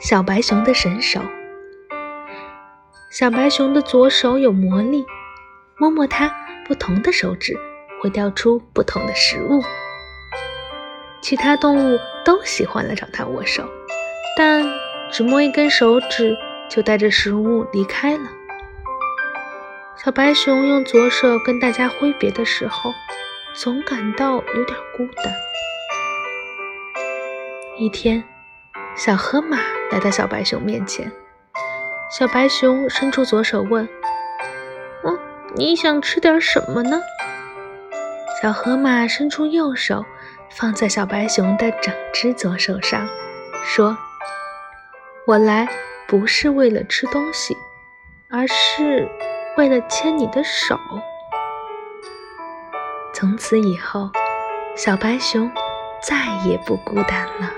小白熊的神手。小白熊的左手有魔力，摸摸它，不同的手指会掉出不同的食物。其他动物都喜欢来找它握手，但只摸一根手指就带着食物离开了。小白熊用左手跟大家挥别的时候，总感到有点孤单。一天，小河马来到小白熊面前。小白熊伸出左手问：“嗯，你想吃点什么呢？”小河马伸出右手，放在小白熊的整只左手上，说：“我来不是为了吃东西，而是为了牵你的手。”从此以后，小白熊再也不孤单了。